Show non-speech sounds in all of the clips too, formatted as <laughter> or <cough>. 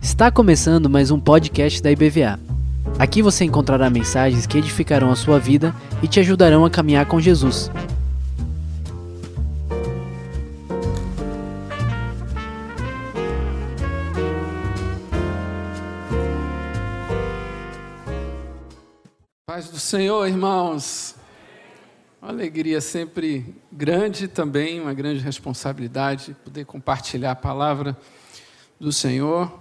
Está começando mais um podcast da IBVA. Aqui você encontrará mensagens que edificarão a sua vida e te ajudarão a caminhar com Jesus. Paz do Senhor, irmãos. Uma alegria sempre grande também, uma grande responsabilidade poder compartilhar a palavra do Senhor.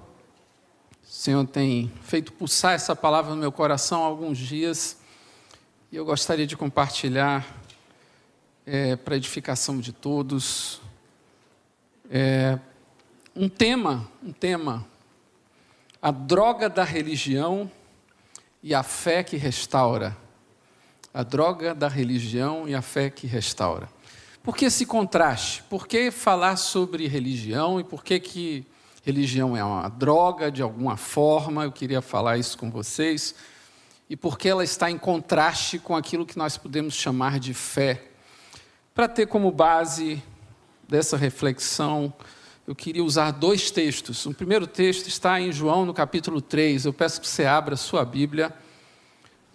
O Senhor tem feito pulsar essa palavra no meu coração há alguns dias e eu gostaria de compartilhar é, para edificação de todos é, um tema, um tema, a droga da religião e a fé que restaura a droga da religião e a fé que restaura. Por que esse contraste? Por que falar sobre religião e por que, que religião é uma droga de alguma forma? Eu queria falar isso com vocês. E por que ela está em contraste com aquilo que nós podemos chamar de fé? Para ter como base dessa reflexão, eu queria usar dois textos. O primeiro texto está em João, no capítulo 3. Eu peço que você abra a sua Bíblia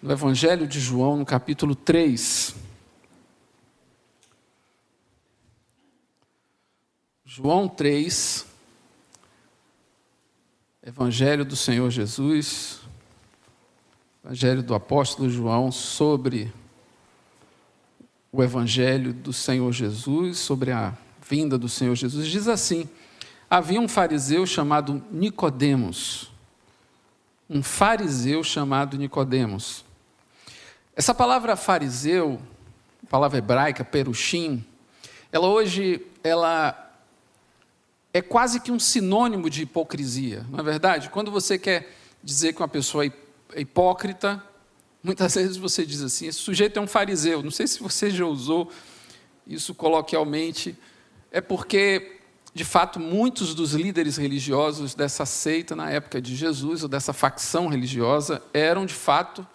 no Evangelho de João, no capítulo 3. João 3, Evangelho do Senhor Jesus, Evangelho do apóstolo João sobre o Evangelho do Senhor Jesus, sobre a vinda do Senhor Jesus. Diz assim: Havia um fariseu chamado Nicodemos, um fariseu chamado Nicodemos. Essa palavra fariseu, palavra hebraica, perushim, ela hoje ela é quase que um sinônimo de hipocrisia, não é verdade? Quando você quer dizer que uma pessoa é, é hipócrita, muitas <laughs> vezes você diz assim: esse sujeito é um fariseu. Não sei se você já usou isso coloquialmente, é porque, de fato, muitos dos líderes religiosos dessa seita na época de Jesus, ou dessa facção religiosa, eram de fato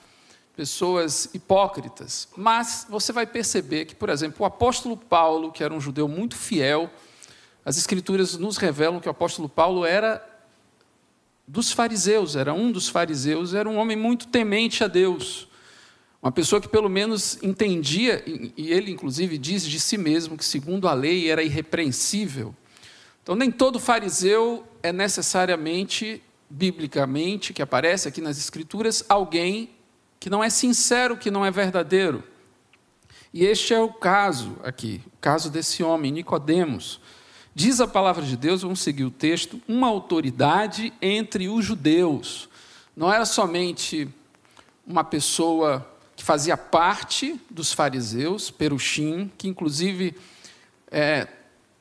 pessoas hipócritas. Mas você vai perceber que, por exemplo, o apóstolo Paulo, que era um judeu muito fiel, as escrituras nos revelam que o apóstolo Paulo era dos fariseus, era um dos fariseus, era um homem muito temente a Deus. Uma pessoa que pelo menos entendia, e ele inclusive diz de si mesmo que, segundo a lei, era irrepreensível. Então, nem todo fariseu é necessariamente, biblicamente, que aparece aqui nas Escrituras, alguém que não é sincero, que não é verdadeiro. E este é o caso aqui, o caso desse homem, Nicodemos. Diz a palavra de Deus, vamos seguir o texto, uma autoridade entre os judeus. Não era somente uma pessoa que fazia parte dos fariseus, Perushim, que inclusive é,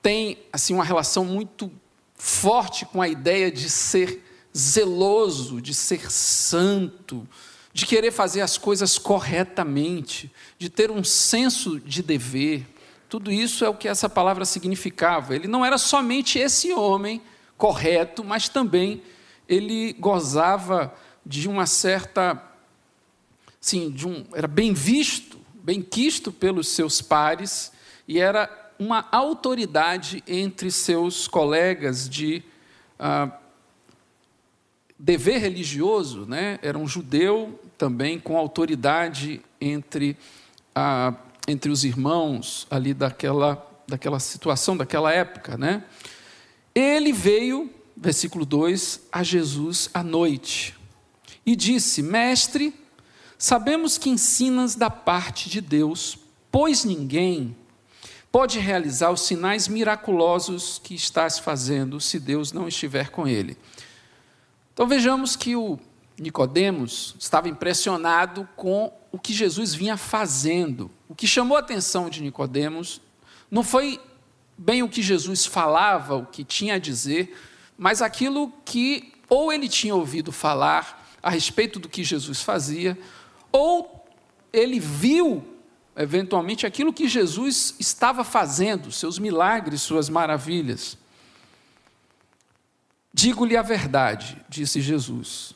tem assim uma relação muito forte com a ideia de ser zeloso, de ser santo, de querer fazer as coisas corretamente, de ter um senso de dever. Tudo isso é o que essa palavra significava. Ele não era somente esse homem correto, mas também ele gozava de uma certa sim, de um, era bem visto, bem quisto pelos seus pares e era uma autoridade entre seus colegas de ah, dever religioso, né? era um judeu também com autoridade entre, a, entre os irmãos ali daquela, daquela situação, daquela época. Né? Ele veio, versículo 2, a Jesus à noite e disse: Mestre, sabemos que ensinas da parte de Deus, pois ninguém pode realizar os sinais miraculosos que estás fazendo se Deus não estiver com ele. Então vejamos que o Nicodemos estava impressionado com o que Jesus vinha fazendo. O que chamou a atenção de Nicodemos não foi bem o que Jesus falava, o que tinha a dizer, mas aquilo que ou ele tinha ouvido falar a respeito do que Jesus fazia, ou ele viu eventualmente aquilo que Jesus estava fazendo, seus milagres, suas maravilhas. Digo-lhe a verdade, disse Jesus.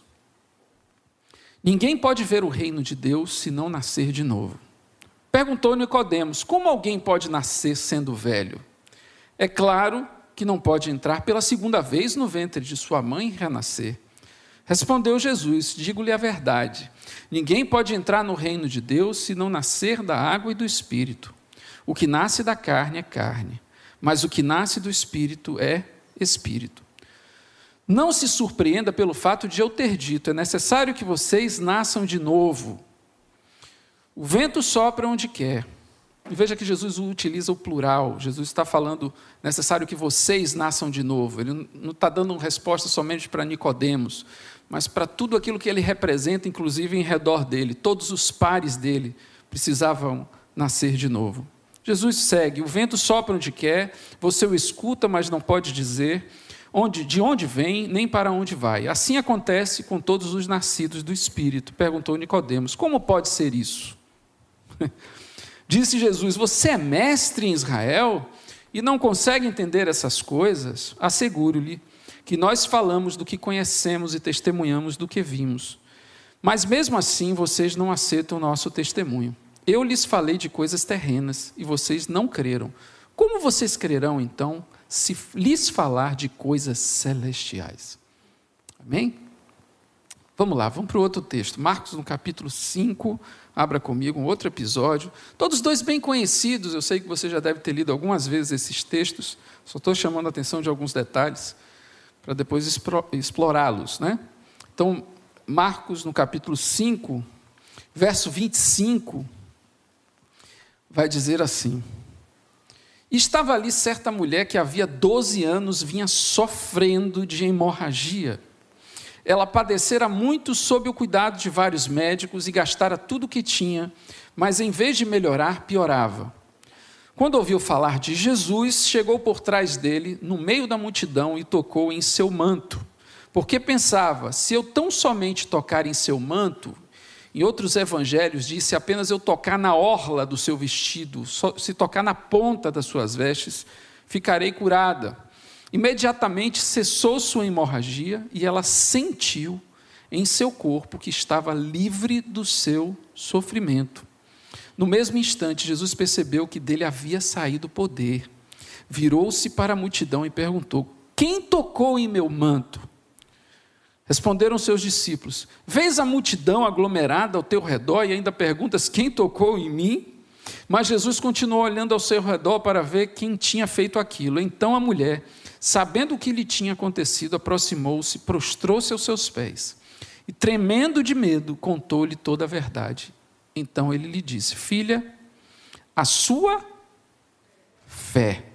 Ninguém pode ver o reino de Deus se não nascer de novo. Perguntou Nicodemos: Como alguém pode nascer sendo velho? É claro que não pode entrar pela segunda vez no ventre de sua mãe e renascer. Respondeu Jesus: Digo-lhe a verdade. Ninguém pode entrar no reino de Deus se não nascer da água e do espírito. O que nasce da carne é carne, mas o que nasce do espírito é espírito. Não se surpreenda pelo fato de eu ter dito: é necessário que vocês nasçam de novo. O vento sopra onde quer. E veja que Jesus utiliza o plural. Jesus está falando necessário que vocês nasçam de novo. Ele não está dando resposta somente para Nicodemos, mas para tudo aquilo que ele representa, inclusive em redor dele. Todos os pares dele precisavam nascer de novo. Jesus segue: o vento sopra onde quer, você o escuta, mas não pode dizer onde, de onde vem, nem para onde vai. Assim acontece com todos os nascidos do Espírito. Perguntou Nicodemos: como pode ser isso? <laughs> Disse Jesus: Você é mestre em Israel e não consegue entender essas coisas? Asseguro-lhe que nós falamos do que conhecemos e testemunhamos do que vimos. Mas mesmo assim vocês não aceitam o nosso testemunho. Eu lhes falei de coisas terrenas e vocês não creram. Como vocês crerão então se lhes falar de coisas celestiais? Amém? Vamos lá, vamos para o outro texto. Marcos, no capítulo 5, abra comigo, um outro episódio. Todos dois bem conhecidos, eu sei que você já deve ter lido algumas vezes esses textos, só estou chamando a atenção de alguns detalhes, para depois explorá-los. Né? Então, Marcos, no capítulo 5, verso 25, vai dizer assim: Estava ali certa mulher que havia 12 anos vinha sofrendo de hemorragia. Ela padecera muito sob o cuidado de vários médicos e gastara tudo o que tinha, mas em vez de melhorar, piorava. Quando ouviu falar de Jesus, chegou por trás dele, no meio da multidão, e tocou em seu manto. Porque pensava: se eu tão somente tocar em seu manto, em outros evangelhos disse apenas eu tocar na orla do seu vestido, se tocar na ponta das suas vestes, ficarei curada. Imediatamente cessou sua hemorragia e ela sentiu em seu corpo que estava livre do seu sofrimento. No mesmo instante, Jesus percebeu que dele havia saído poder. Virou-se para a multidão e perguntou: Quem tocou em meu manto? Responderam seus discípulos: Vês a multidão aglomerada ao teu redor e ainda perguntas: Quem tocou em mim? Mas Jesus continuou olhando ao seu redor para ver quem tinha feito aquilo. Então a mulher, sabendo o que lhe tinha acontecido, aproximou-se, prostrou-se aos seus pés e, tremendo de medo, contou-lhe toda a verdade. Então ele lhe disse: Filha, a sua fé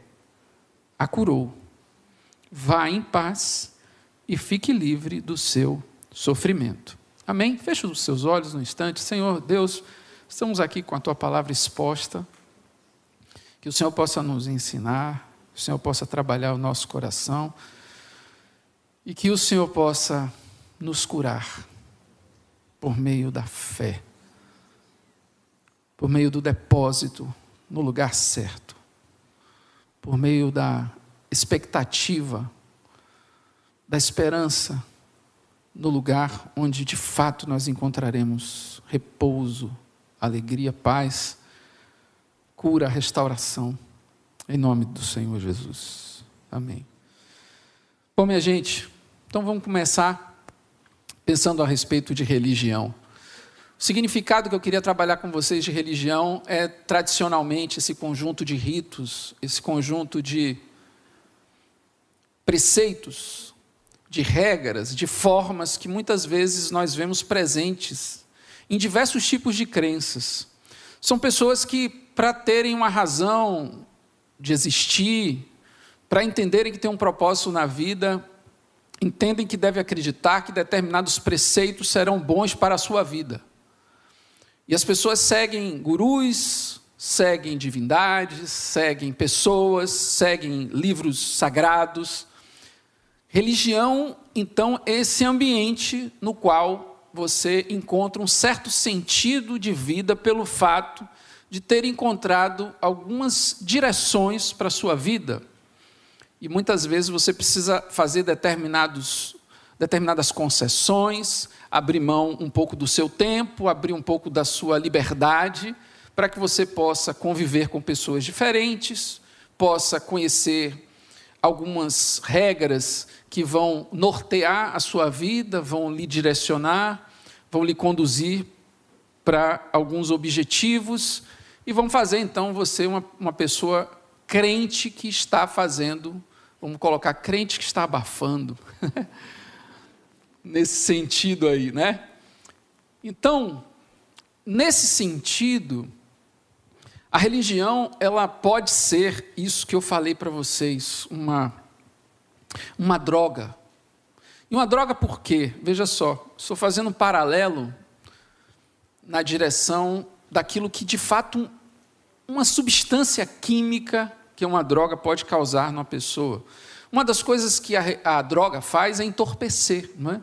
a curou. Vá em paz e fique livre do seu sofrimento. Amém? Feche os seus olhos no instante. Senhor Deus, estamos aqui com a tua palavra exposta. Que o Senhor possa nos ensinar, que o Senhor possa trabalhar o nosso coração e que o Senhor possa nos curar por meio da fé, por meio do depósito no lugar certo, por meio da expectativa da esperança no lugar onde de fato nós encontraremos repouso, alegria, paz, cura, restauração, em nome do Senhor Jesus. Amém. Bom, minha gente, então vamos começar pensando a respeito de religião. O significado que eu queria trabalhar com vocês de religião é tradicionalmente esse conjunto de ritos, esse conjunto de preceitos de regras, de formas que muitas vezes nós vemos presentes em diversos tipos de crenças. São pessoas que, para terem uma razão de existir, para entenderem que tem um propósito na vida, entendem que devem acreditar que determinados preceitos serão bons para a sua vida. E as pessoas seguem gurus, seguem divindades, seguem pessoas, seguem livros sagrados, Religião, então, é esse ambiente no qual você encontra um certo sentido de vida pelo fato de ter encontrado algumas direções para a sua vida. E muitas vezes você precisa fazer determinados, determinadas concessões, abrir mão um pouco do seu tempo, abrir um pouco da sua liberdade, para que você possa conviver com pessoas diferentes, possa conhecer algumas regras que vão nortear a sua vida, vão lhe direcionar, vão lhe conduzir para alguns objetivos e vão fazer então você uma, uma pessoa crente que está fazendo, vamos colocar crente que está abafando, <laughs> nesse sentido aí, né? Então, nesse sentido, a religião ela pode ser isso que eu falei para vocês, uma uma droga. E uma droga por quê? Veja só, estou fazendo um paralelo na direção daquilo que de fato uma substância química que uma droga pode causar numa pessoa. Uma das coisas que a, a droga faz é entorpecer, não é?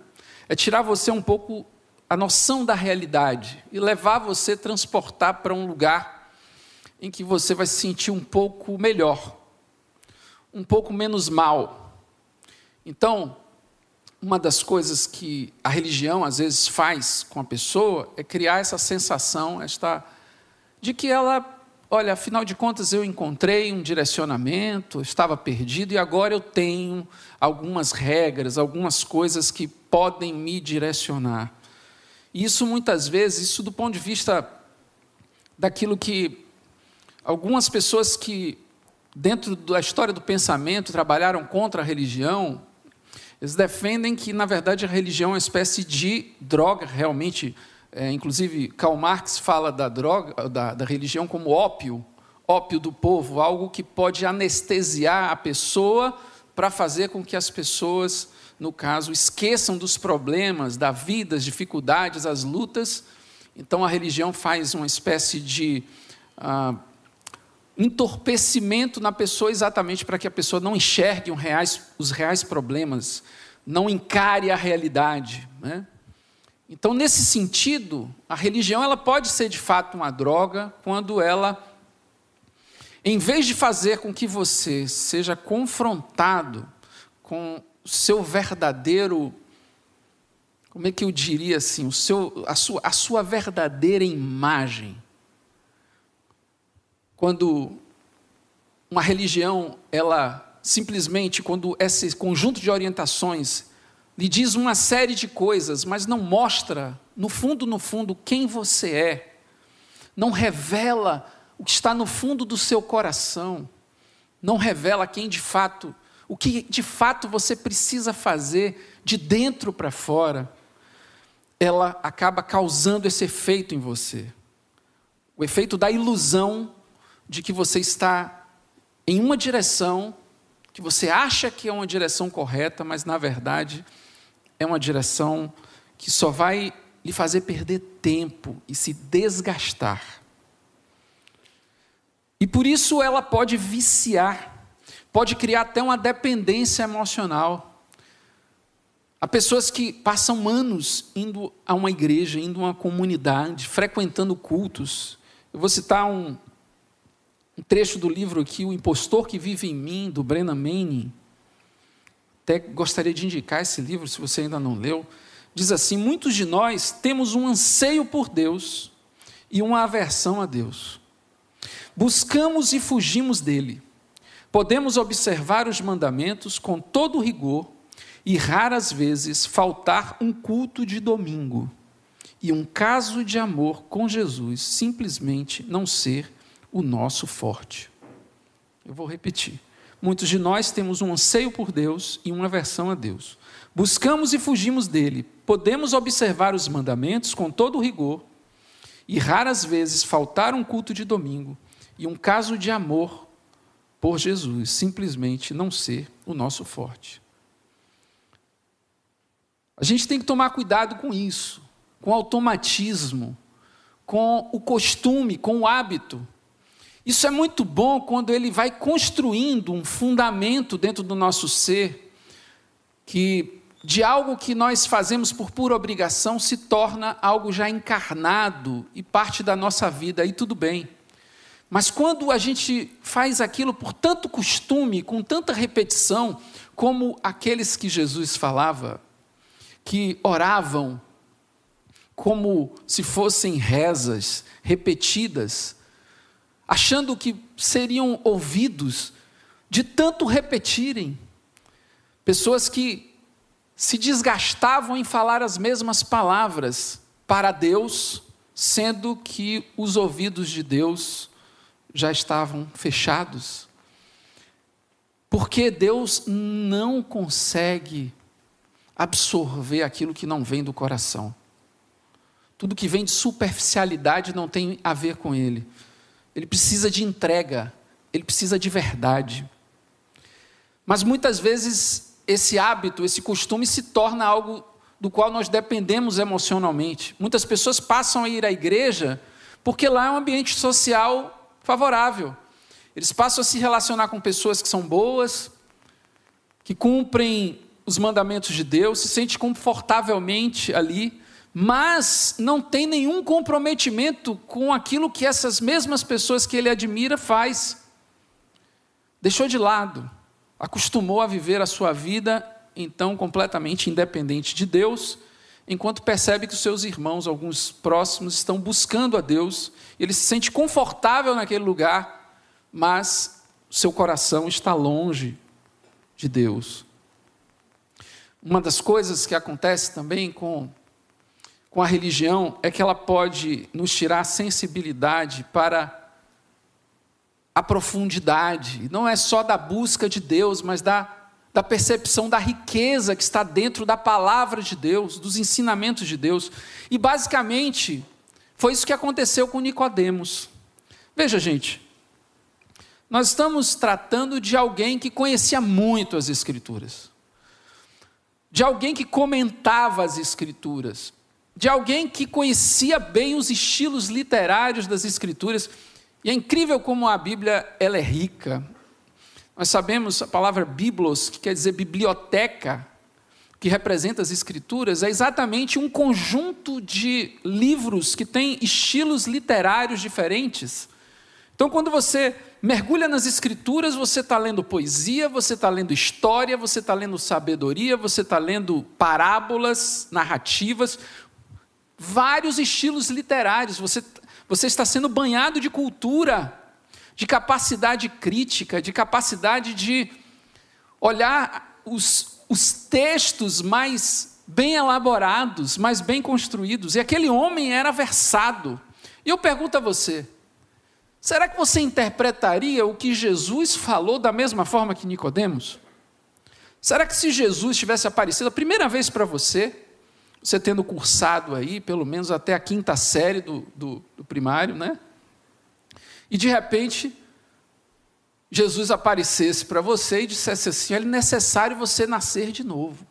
É tirar você um pouco a noção da realidade e levar você transportar para um lugar em que você vai se sentir um pouco melhor, um pouco menos mal. Então, uma das coisas que a religião às vezes faz com a pessoa é criar essa sensação, esta de que ela, olha, afinal de contas eu encontrei um direcionamento, estava perdido e agora eu tenho algumas regras, algumas coisas que podem me direcionar. E isso muitas vezes, isso do ponto de vista daquilo que algumas pessoas que dentro da história do pensamento trabalharam contra a religião, eles defendem que, na verdade, a religião é uma espécie de droga, realmente. É, inclusive, Karl Marx fala da droga, da, da religião como ópio, ópio do povo, algo que pode anestesiar a pessoa para fazer com que as pessoas, no caso, esqueçam dos problemas da vida, as dificuldades, as lutas. Então, a religião faz uma espécie de ah, entorpecimento na pessoa exatamente para que a pessoa não enxergue reais, os reais problemas, não encare a realidade. Né? Então, nesse sentido, a religião ela pode ser de fato uma droga quando ela, em vez de fazer com que você seja confrontado com o seu verdadeiro, como é que eu diria assim, o seu, a, sua, a sua verdadeira imagem, quando uma religião, ela simplesmente, quando esse conjunto de orientações lhe diz uma série de coisas, mas não mostra, no fundo, no fundo, quem você é, não revela o que está no fundo do seu coração, não revela quem de fato, o que de fato você precisa fazer de dentro para fora, ela acaba causando esse efeito em você. O efeito da ilusão de que você está em uma direção, que você acha que é uma direção correta, mas na verdade é uma direção que só vai lhe fazer perder tempo e se desgastar. E por isso ela pode viciar, pode criar até uma dependência emocional. Há pessoas que passam anos indo a uma igreja, indo a uma comunidade, frequentando cultos. Eu vou citar um, um trecho do livro aqui, O Impostor que Vive em Mim, do Brennan Manning. Até gostaria de indicar esse livro, se você ainda não leu. Diz assim: Muitos de nós temos um anseio por Deus e uma aversão a Deus. Buscamos e fugimos dele. Podemos observar os mandamentos com todo rigor e raras vezes faltar um culto de domingo e um caso de amor com Jesus simplesmente não ser o nosso forte. Eu vou repetir. Muitos de nós temos um anseio por Deus e uma aversão a Deus. Buscamos e fugimos dele. Podemos observar os mandamentos com todo rigor e raras vezes faltar um culto de domingo e um caso de amor por Jesus simplesmente não ser o nosso forte. A gente tem que tomar cuidado com isso, com o automatismo, com o costume, com o hábito. Isso é muito bom quando ele vai construindo um fundamento dentro do nosso ser, que de algo que nós fazemos por pura obrigação se torna algo já encarnado e parte da nossa vida, aí tudo bem. Mas quando a gente faz aquilo por tanto costume, com tanta repetição, como aqueles que Jesus falava, que oravam como se fossem rezas repetidas, achando que seriam ouvidos de tanto repetirem, pessoas que se desgastavam em falar as mesmas palavras para Deus, sendo que os ouvidos de Deus já estavam fechados. Porque Deus não consegue absorver aquilo que não vem do coração. Tudo que vem de superficialidade não tem a ver com Ele. Ele precisa de entrega, ele precisa de verdade. Mas muitas vezes esse hábito, esse costume se torna algo do qual nós dependemos emocionalmente. Muitas pessoas passam a ir à igreja porque lá é um ambiente social favorável. Eles passam a se relacionar com pessoas que são boas, que cumprem os mandamentos de Deus, se sente confortavelmente ali, mas não tem nenhum comprometimento com aquilo que essas mesmas pessoas que ele admira faz. Deixou de lado, acostumou a viver a sua vida então completamente independente de Deus, enquanto percebe que os seus irmãos, alguns próximos, estão buscando a Deus, ele se sente confortável naquele lugar, mas seu coração está longe de Deus. Uma das coisas que acontece também com, com a religião é que ela pode nos tirar a sensibilidade para a profundidade. Não é só da busca de Deus, mas da, da percepção da riqueza que está dentro da palavra de Deus, dos ensinamentos de Deus. E basicamente foi isso que aconteceu com Nicodemos. Veja, gente, nós estamos tratando de alguém que conhecia muito as Escrituras de alguém que comentava as Escrituras, de alguém que conhecia bem os estilos literários das Escrituras. E é incrível como a Bíblia ela é rica. Nós sabemos a palavra biblos, que quer dizer biblioteca, que representa as Escrituras, é exatamente um conjunto de livros que tem estilos literários diferentes. Então, quando você mergulha nas escrituras, você está lendo poesia, você está lendo história, você está lendo sabedoria, você está lendo parábolas, narrativas, vários estilos literários. Você, você está sendo banhado de cultura, de capacidade crítica, de capacidade de olhar os, os textos mais bem elaborados, mais bem construídos. E aquele homem era versado. E eu pergunto a você, Será que você interpretaria o que Jesus falou da mesma forma que Nicodemos? Será que se Jesus tivesse aparecido a primeira vez para você, você tendo cursado aí, pelo menos até a quinta série do, do, do primário, né? E de repente, Jesus aparecesse para você e dissesse assim: é necessário você nascer de novo.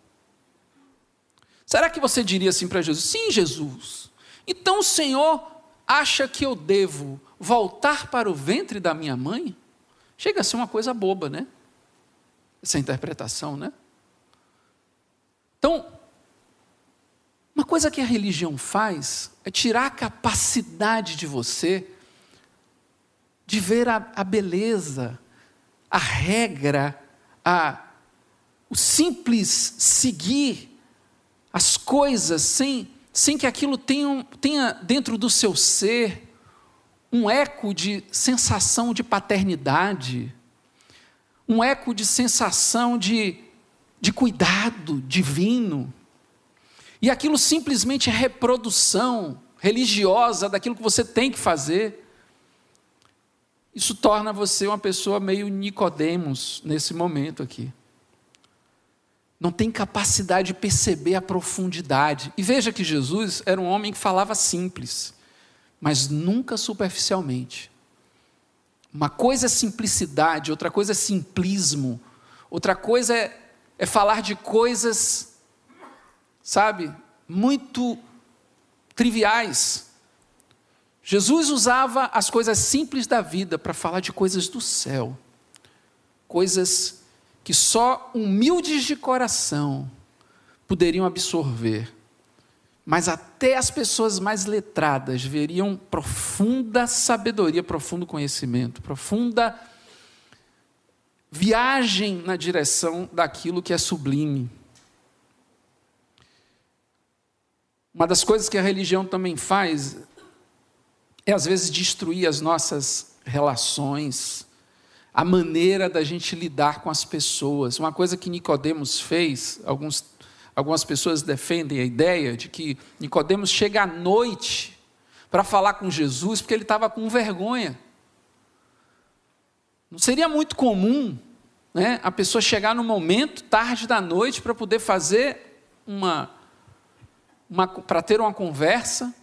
Será que você diria assim para Jesus: sim, Jesus, então o Senhor acha que eu devo voltar para o ventre da minha mãe? Chega a ser uma coisa boba, né? Essa interpretação, né? Então, coisa que a religião faz é tirar a capacidade de você de ver a, a beleza, a regra, a, o simples seguir as coisas sem, sem que aquilo tenha, tenha dentro do seu ser um eco de sensação de paternidade, um eco de sensação de, de cuidado divino. E aquilo simplesmente é reprodução religiosa daquilo que você tem que fazer. Isso torna você uma pessoa meio Nicodemos nesse momento aqui. Não tem capacidade de perceber a profundidade. E veja que Jesus era um homem que falava simples mas nunca superficialmente. Uma coisa é simplicidade, outra coisa é simplismo, outra coisa é, é falar de coisas, sabe, muito triviais. Jesus usava as coisas simples da vida para falar de coisas do céu, coisas que só humildes de coração poderiam absorver mas até as pessoas mais letradas veriam profunda sabedoria, profundo conhecimento, profunda viagem na direção daquilo que é sublime. Uma das coisas que a religião também faz é, às vezes, destruir as nossas relações, a maneira da gente lidar com as pessoas. Uma coisa que Nicodemos fez, alguns, algumas pessoas defendem a ideia de que Nicodemos chega à noite para falar com Jesus porque ele estava com vergonha. Não seria muito comum né, a pessoa chegar no momento, tarde da noite, para poder fazer uma, uma para ter uma conversa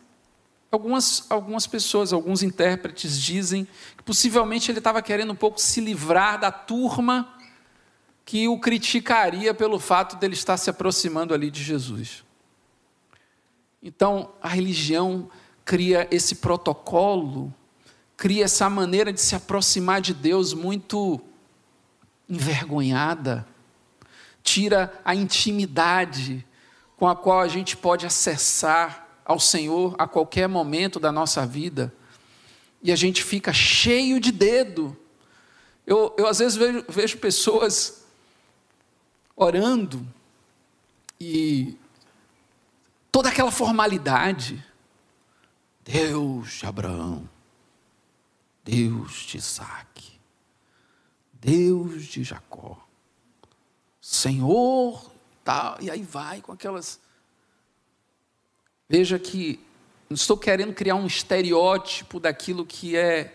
Algumas, algumas pessoas, alguns intérpretes dizem que possivelmente ele estava querendo um pouco se livrar da turma que o criticaria pelo fato dele estar se aproximando ali de Jesus. Então, a religião cria esse protocolo, cria essa maneira de se aproximar de Deus muito envergonhada, tira a intimidade com a qual a gente pode acessar ao Senhor a qualquer momento da nossa vida e a gente fica cheio de dedo. Eu, eu às vezes vejo, vejo pessoas orando e toda aquela formalidade. Deus de Abraão, Deus de Isaac, Deus de Jacó, Senhor, tal, e aí vai com aquelas Veja que não estou querendo criar um estereótipo daquilo que é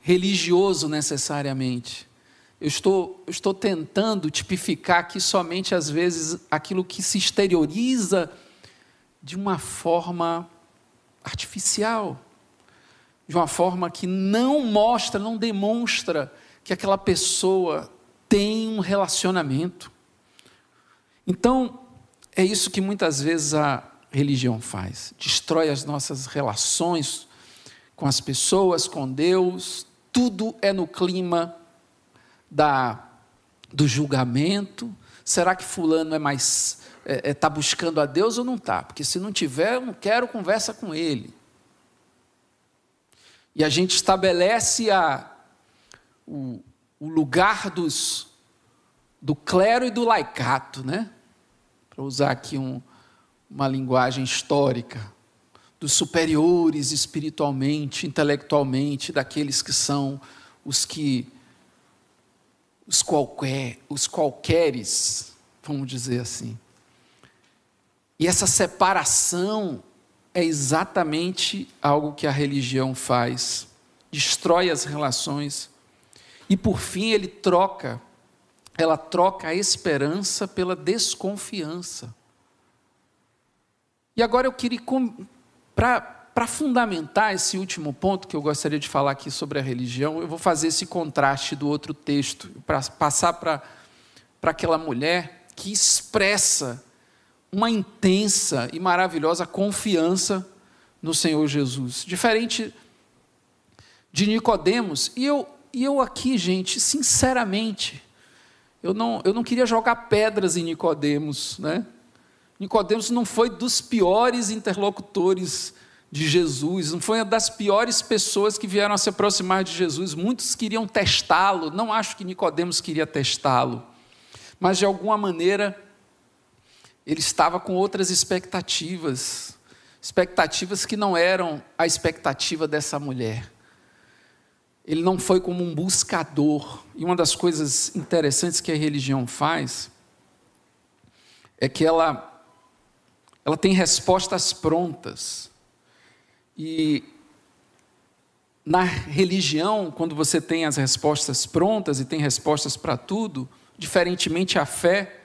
religioso necessariamente. Eu estou, eu estou tentando tipificar aqui somente, às vezes, aquilo que se exterioriza de uma forma artificial, de uma forma que não mostra, não demonstra que aquela pessoa tem um relacionamento. Então, é isso que muitas vezes a, religião faz. Destrói as nossas relações com as pessoas, com Deus. Tudo é no clima da, do julgamento. Será que fulano é mais está é, é, tá buscando a Deus ou não está? Porque se não tiver, eu não quero conversa com ele. E a gente estabelece a, o, o lugar dos, do clero e do laicato, né? Para usar aqui um, uma linguagem histórica, dos superiores espiritualmente, intelectualmente, daqueles que são os que os qualquer, os qualqueres, vamos dizer assim. E essa separação é exatamente algo que a religião faz, destrói as relações e por fim ele troca, ela troca a esperança pela desconfiança. E agora eu queria, para fundamentar esse último ponto que eu gostaria de falar aqui sobre a religião, eu vou fazer esse contraste do outro texto, para passar para aquela mulher que expressa uma intensa e maravilhosa confiança no Senhor Jesus. Diferente de Nicodemos, e eu, e eu aqui, gente, sinceramente, eu não, eu não queria jogar pedras em Nicodemos, né? Nicodemos não foi dos piores interlocutores de Jesus, não foi uma das piores pessoas que vieram a se aproximar de Jesus. Muitos queriam testá-lo, não acho que Nicodemos queria testá-lo, mas de alguma maneira ele estava com outras expectativas, expectativas que não eram a expectativa dessa mulher. Ele não foi como um buscador. E uma das coisas interessantes que a religião faz é que ela ela tem respostas prontas. E na religião, quando você tem as respostas prontas e tem respostas para tudo, diferentemente a fé,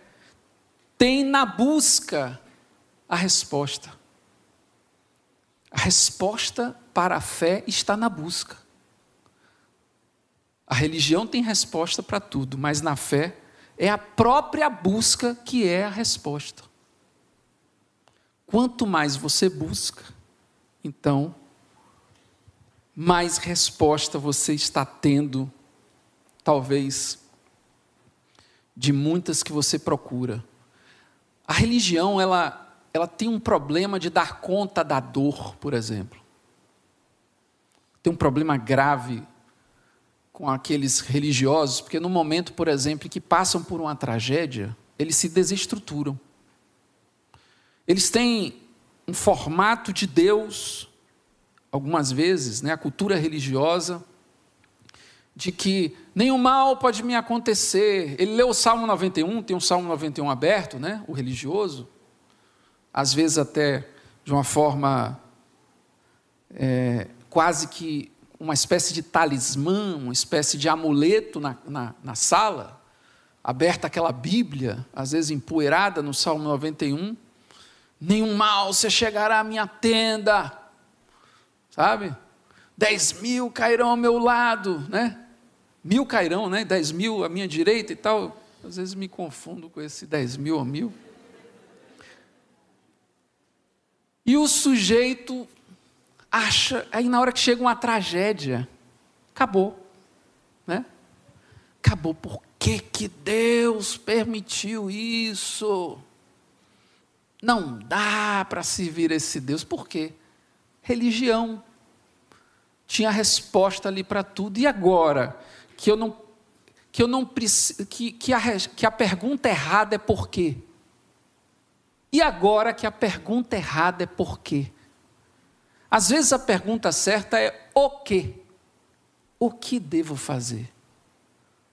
tem na busca a resposta. A resposta para a fé está na busca. A religião tem resposta para tudo, mas na fé é a própria busca que é a resposta. Quanto mais você busca, então, mais resposta você está tendo, talvez, de muitas que você procura. A religião, ela, ela tem um problema de dar conta da dor, por exemplo. Tem um problema grave com aqueles religiosos, porque no momento, por exemplo, que passam por uma tragédia, eles se desestruturam. Eles têm um formato de Deus, algumas vezes, né, a cultura religiosa, de que nenhum mal pode me acontecer. Ele leu o Salmo 91, tem um Salmo 91 aberto, né? O religioso, às vezes até de uma forma é, quase que uma espécie de talismã, uma espécie de amuleto na, na, na sala, aberta aquela Bíblia, às vezes empoeirada no Salmo 91. Nenhum mal se chegará à minha tenda, sabe? Dez mil cairão ao meu lado, né? Mil cairão, né? Dez mil à minha direita e tal. Às vezes me confundo com esse dez mil ou mil. E o sujeito acha, aí na hora que chega uma tragédia, acabou, né? Acabou. Por que, que Deus permitiu isso? Não dá para servir esse Deus. Por quê? Religião. Tinha resposta ali para tudo. E agora que eu não que eu não que, que, a, que a pergunta errada é por quê? E agora que a pergunta errada é por quê? Às vezes a pergunta certa é o quê? O que devo fazer?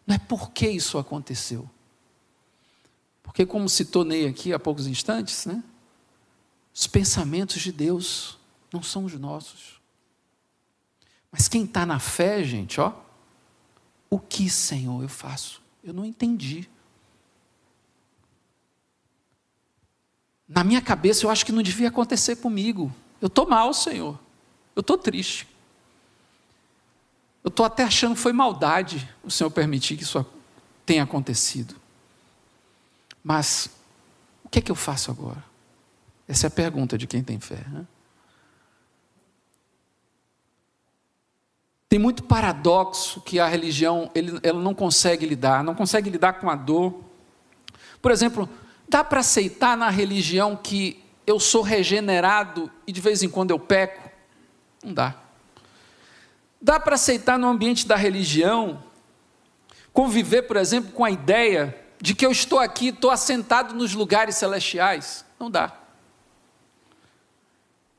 Não é por que isso aconteceu. Porque, como citou Ney aqui há poucos instantes, né? os pensamentos de Deus não são os nossos. Mas quem está na fé, gente, ó, o que, Senhor, eu faço? Eu não entendi. Na minha cabeça, eu acho que não devia acontecer comigo. Eu estou mal, Senhor. Eu estou triste. Eu estou até achando que foi maldade o Senhor permitir que isso tenha acontecido. Mas o que é que eu faço agora? Essa é a pergunta de quem tem fé. Né? Tem muito paradoxo que a religião ele, ela não consegue lidar, não consegue lidar com a dor. Por exemplo, dá para aceitar na religião que eu sou regenerado e de vez em quando eu peco? Não dá. Dá para aceitar no ambiente da religião conviver, por exemplo, com a ideia de que eu estou aqui, estou assentado nos lugares celestiais? Não dá.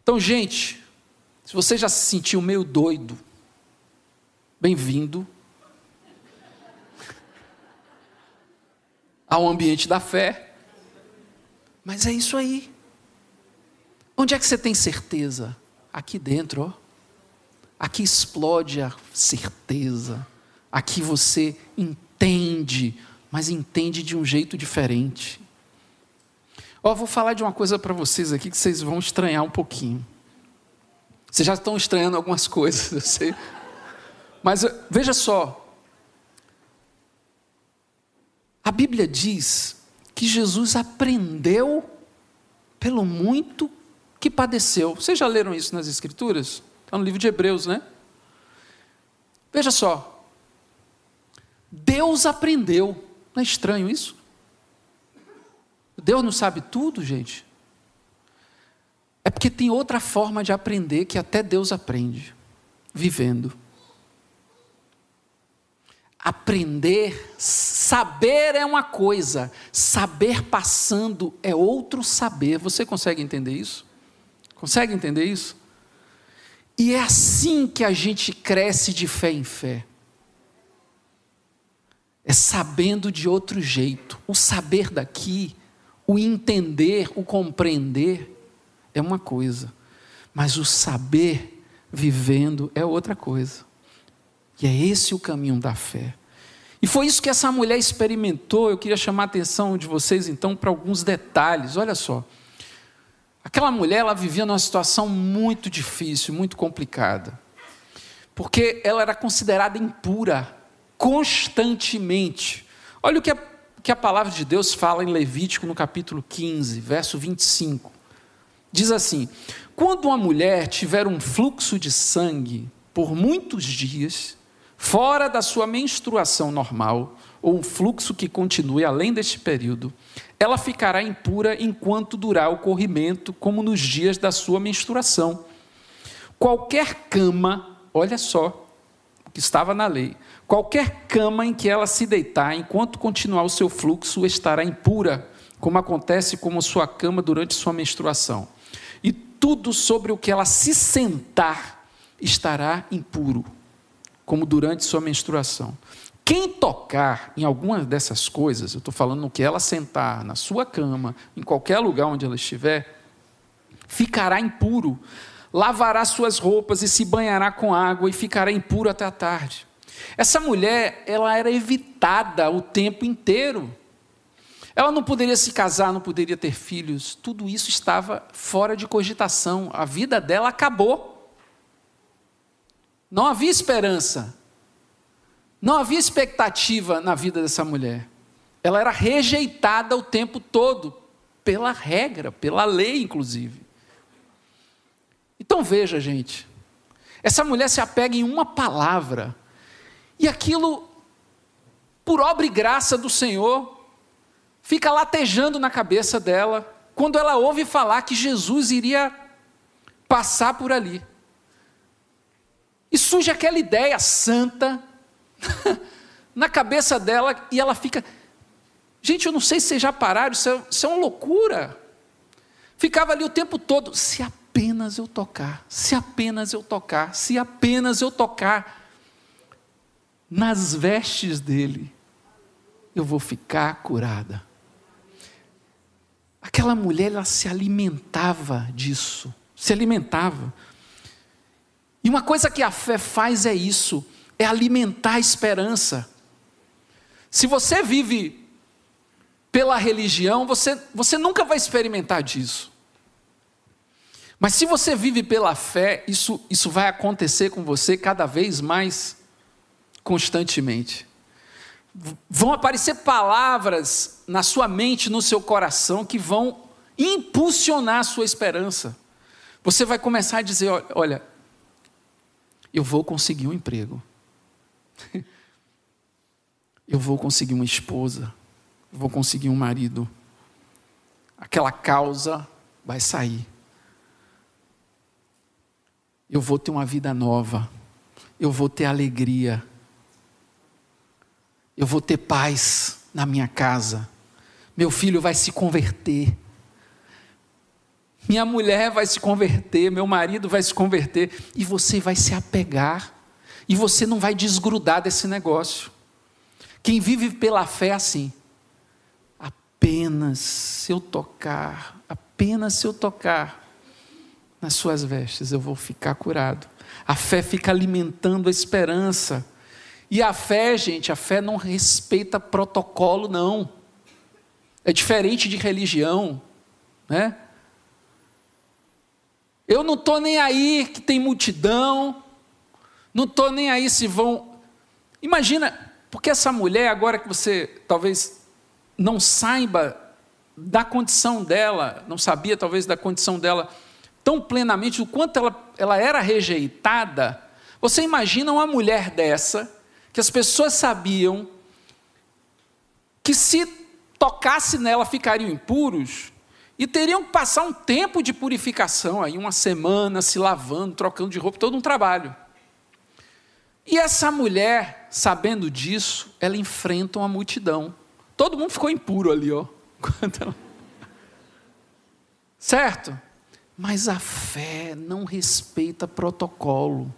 Então, gente, se você já se sentiu meio doido, bem-vindo ao ambiente da fé. Mas é isso aí. Onde é que você tem certeza? Aqui dentro, ó. Aqui explode a certeza. Aqui você entende, mas entende de um jeito diferente. Ó, vou falar de uma coisa para vocês aqui que vocês vão estranhar um pouquinho. Vocês já estão estranhando algumas <laughs> coisas, eu sei. Mas veja só. A Bíblia diz que Jesus aprendeu pelo muito que padeceu. Vocês já leram isso nas Escrituras? Está no livro de Hebreus, né? Veja só. Deus aprendeu. Não é estranho isso? Deus não sabe tudo, gente? É porque tem outra forma de aprender que até Deus aprende vivendo. Aprender, saber é uma coisa, saber passando é outro saber. Você consegue entender isso? Consegue entender isso? E é assim que a gente cresce de fé em fé. É sabendo de outro jeito. O saber daqui, o entender, o compreender é uma coisa, mas o saber vivendo é outra coisa. E é esse o caminho da fé. E foi isso que essa mulher experimentou. Eu queria chamar a atenção de vocês então para alguns detalhes. Olha só. Aquela mulher, ela vivia numa situação muito difícil, muito complicada. Porque ela era considerada impura constantemente. Olha o que a, que a palavra de Deus fala em Levítico no capítulo 15, verso 25. Diz assim: Quando uma mulher tiver um fluxo de sangue por muitos dias, fora da sua menstruação normal, ou um fluxo que continue além deste período, ela ficará impura enquanto durar o corrimento, como nos dias da sua menstruação. Qualquer cama, olha só, o que estava na lei, qualquer cama em que ela se deitar enquanto continuar o seu fluxo estará impura, como acontece com sua cama durante sua menstruação. E tudo sobre o que ela se sentar estará impuro como durante sua menstruação. Quem tocar em alguma dessas coisas, eu estou falando no que ela sentar, na sua cama, em qualquer lugar onde ela estiver, ficará impuro, lavará suas roupas e se banhará com água e ficará impuro até a tarde. Essa mulher, ela era evitada o tempo inteiro. Ela não poderia se casar, não poderia ter filhos, tudo isso estava fora de cogitação. A vida dela acabou. Não havia esperança. Não havia expectativa na vida dessa mulher. Ela era rejeitada o tempo todo, pela regra, pela lei, inclusive. Então veja, gente, essa mulher se apega em uma palavra, e aquilo, por obra e graça do Senhor, fica latejando na cabeça dela quando ela ouve falar que Jesus iria passar por ali. E surge aquela ideia santa <laughs> na cabeça dela e ela fica. Gente, eu não sei se vocês já pararam, isso é, isso é uma loucura. Ficava ali o tempo todo, se apenas eu tocar, se apenas eu tocar, se apenas eu tocar nas vestes dele, eu vou ficar curada. Aquela mulher, ela se alimentava disso, se alimentava. E uma coisa que a fé faz é isso, é alimentar a esperança. Se você vive pela religião, você, você nunca vai experimentar disso. Mas se você vive pela fé, isso, isso vai acontecer com você cada vez mais constantemente vão aparecer palavras na sua mente, no seu coração, que vão impulsionar a sua esperança. Você vai começar a dizer: olha, eu vou conseguir um emprego, <laughs> eu vou conseguir uma esposa, eu vou conseguir um marido, aquela causa vai sair, eu vou ter uma vida nova, eu vou ter alegria. Eu vou ter paz na minha casa, meu filho vai se converter, minha mulher vai se converter, meu marido vai se converter, e você vai se apegar, e você não vai desgrudar desse negócio. Quem vive pela fé é assim, apenas se eu tocar, apenas se eu tocar nas suas vestes, eu vou ficar curado. A fé fica alimentando a esperança e a fé, gente, a fé não respeita protocolo, não. É diferente de religião, né? Eu não estou nem aí que tem multidão, não estou nem aí se vão. Imagina, porque essa mulher, agora que você talvez não saiba da condição dela, não sabia talvez da condição dela tão plenamente, o quanto ela, ela era rejeitada, você imagina uma mulher dessa, que as pessoas sabiam que se tocasse nela ficariam impuros e teriam que passar um tempo de purificação, aí uma semana se lavando, trocando de roupa, todo um trabalho. E essa mulher, sabendo disso, ela enfrenta uma multidão. Todo mundo ficou impuro ali, ó. <laughs> Certo? Mas a fé não respeita protocolo.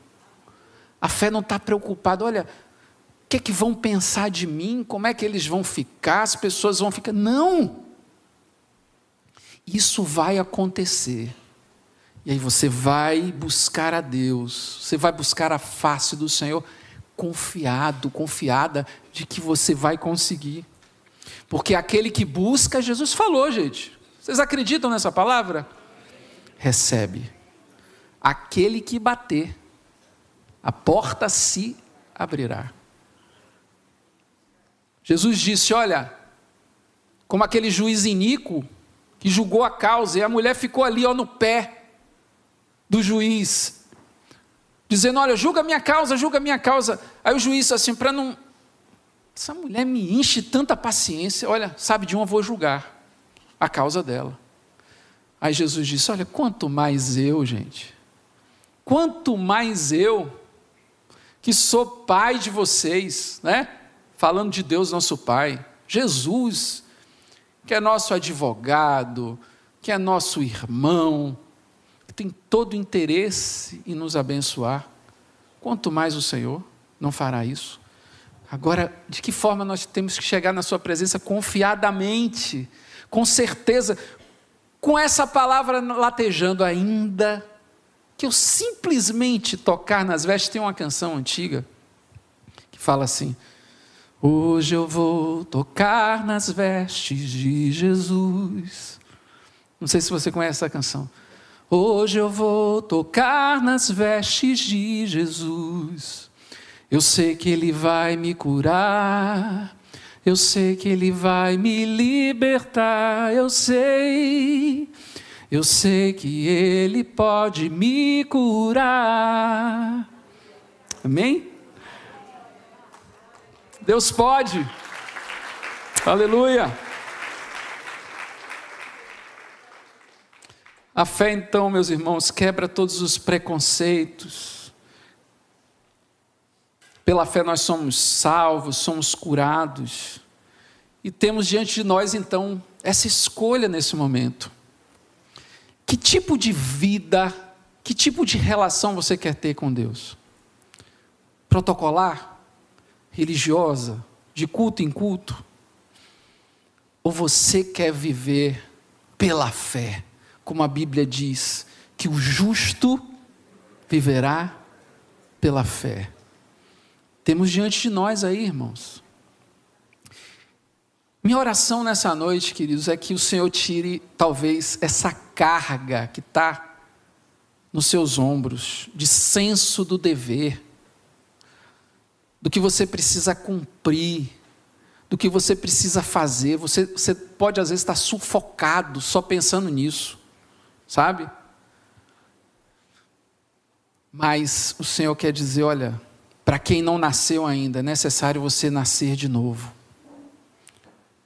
A fé não está preocupada. Olha, que é que vão pensar de mim? Como é que eles vão ficar? As pessoas vão ficar. Não! Isso vai acontecer. E aí você vai buscar a Deus, você vai buscar a face do Senhor, confiado, confiada de que você vai conseguir. Porque aquele que busca, Jesus falou, gente. Vocês acreditam nessa palavra? Recebe. Aquele que bater, a porta se abrirá. Jesus disse: Olha, como aquele juiz iníquo que julgou a causa, e a mulher ficou ali ó, no pé do juiz, dizendo: Olha, julga minha causa, julga a minha causa. Aí o juiz, assim, para não. Essa mulher me enche tanta paciência, olha, sabe de uma, vou julgar a causa dela. Aí Jesus disse: Olha, quanto mais eu, gente, quanto mais eu, que sou pai de vocês, né? falando de Deus, nosso Pai, Jesus, que é nosso advogado, que é nosso irmão, que tem todo interesse em nos abençoar, quanto mais o Senhor. não fará isso. Agora, de que forma nós temos que chegar na Sua presença confiadamente, com certeza, com essa palavra latejando ainda, que eu simplesmente tocar nas vestes. Tem uma canção antiga que fala assim: Hoje eu vou tocar nas vestes de Jesus. Não sei se você conhece essa canção. Hoje eu vou tocar nas vestes de Jesus. Eu sei que Ele vai me curar. Eu sei que Ele vai me libertar. Eu sei. Eu sei que Ele pode me curar. Amém? Deus pode. Aleluia. A fé, então, meus irmãos, quebra todos os preconceitos. Pela fé nós somos salvos, somos curados. E temos diante de nós, então, essa escolha nesse momento. Que tipo de vida, que tipo de relação você quer ter com Deus? Protocolar? Religiosa? De culto em culto? Ou você quer viver pela fé? como a Bíblia diz, que o justo viverá pela fé. Temos diante de nós aí, irmãos. Minha oração nessa noite, queridos, é que o Senhor tire talvez essa carga que está nos seus ombros, de senso do dever, do que você precisa cumprir, do que você precisa fazer. Você, você pode às vezes estar sufocado só pensando nisso sabe? Mas o Senhor quer dizer: olha, para quem não nasceu ainda, é necessário você nascer de novo.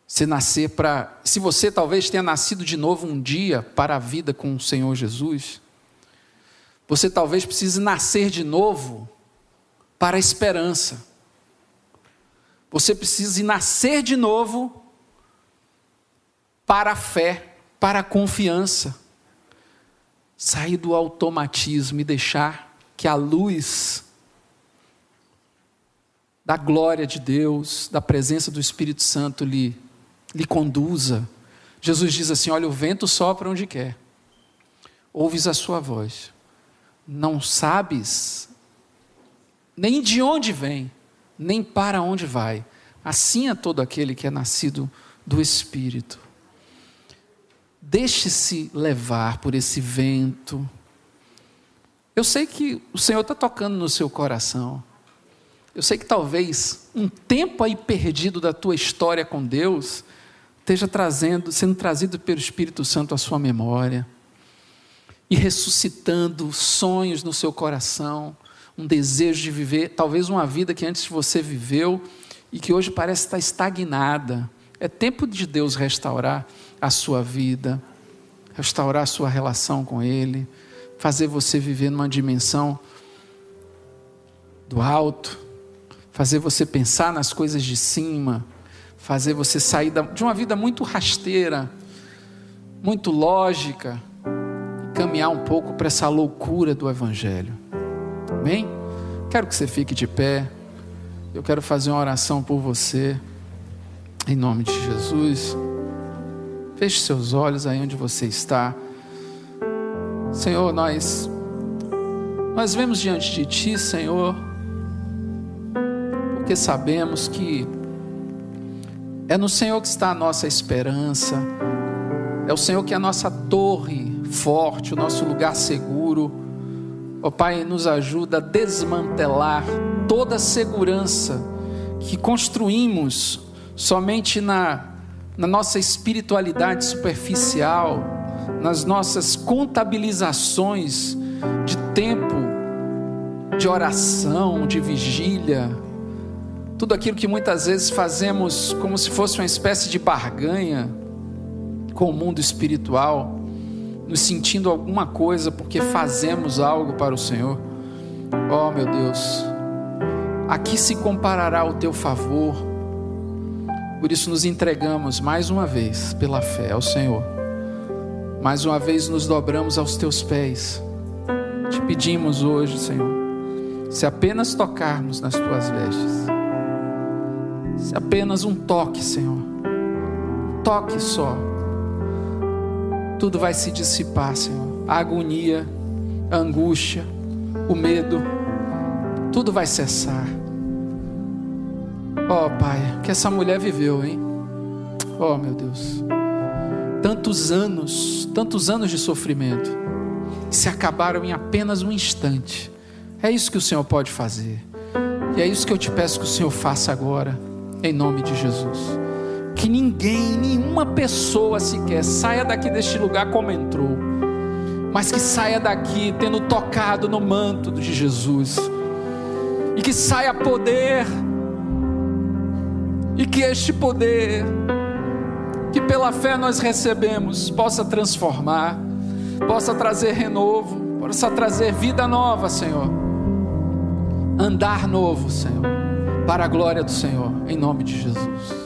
Você nascer para. Se você talvez tenha nascido de novo um dia para a vida com o Senhor Jesus, você talvez precise nascer de novo para a esperança. Você precisa nascer de novo para a fé, para a confiança sair do automatismo e deixar que a luz da glória de Deus, da presença do Espírito Santo lhe, lhe conduza. Jesus diz assim: Olha, o vento sopra onde quer, ouves a sua voz, não sabes nem de onde vem, nem para onde vai. Assim é todo aquele que é nascido do Espírito. Deixe-se levar por esse vento. Eu sei que o Senhor está tocando no seu coração. Eu sei que talvez um tempo aí perdido da tua história com Deus esteja trazendo, sendo trazido pelo Espírito Santo à sua memória e ressuscitando sonhos no seu coração, um desejo de viver, talvez uma vida que antes você viveu e que hoje parece estar estagnada. É tempo de Deus restaurar a sua vida, restaurar a sua relação com Ele, fazer você viver numa dimensão do alto, fazer você pensar nas coisas de cima, fazer você sair de uma vida muito rasteira, muito lógica, e caminhar um pouco para essa loucura do Evangelho. Amém? Quero que você fique de pé. Eu quero fazer uma oração por você, em nome de Jesus. Feche seus olhos aí onde você está. Senhor, nós nós vemos diante de ti, Senhor, porque sabemos que é no Senhor que está a nossa esperança. É o Senhor que é a nossa torre forte, o nosso lugar seguro. Ó oh, Pai, nos ajuda a desmantelar toda a segurança que construímos somente na na nossa espiritualidade superficial, nas nossas contabilizações de tempo, de oração, de vigília, tudo aquilo que muitas vezes fazemos como se fosse uma espécie de barganha com o mundo espiritual, nos sentindo alguma coisa porque fazemos algo para o Senhor. Oh, meu Deus, aqui se comparará o teu favor por isso nos entregamos mais uma vez pela fé ao Senhor. Mais uma vez nos dobramos aos teus pés. Te pedimos hoje, Senhor, Se apenas tocarmos nas tuas vestes, se apenas um toque, Senhor, toque só, tudo vai se dissipar, Senhor. A agonia, a angústia, o medo, tudo vai cessar. Ó oh, Pai, que essa mulher viveu, hein? Oh meu Deus, tantos anos, tantos anos de sofrimento, se acabaram em apenas um instante. É isso que o Senhor pode fazer, e é isso que eu te peço que o Senhor faça agora, em nome de Jesus. Que ninguém, nenhuma pessoa sequer saia daqui deste lugar como entrou, mas que saia daqui tendo tocado no manto de Jesus, e que saia poder, e que este poder que pela fé nós recebemos possa transformar, possa trazer renovo, possa trazer vida nova, Senhor. Andar novo, Senhor, para a glória do Senhor, em nome de Jesus.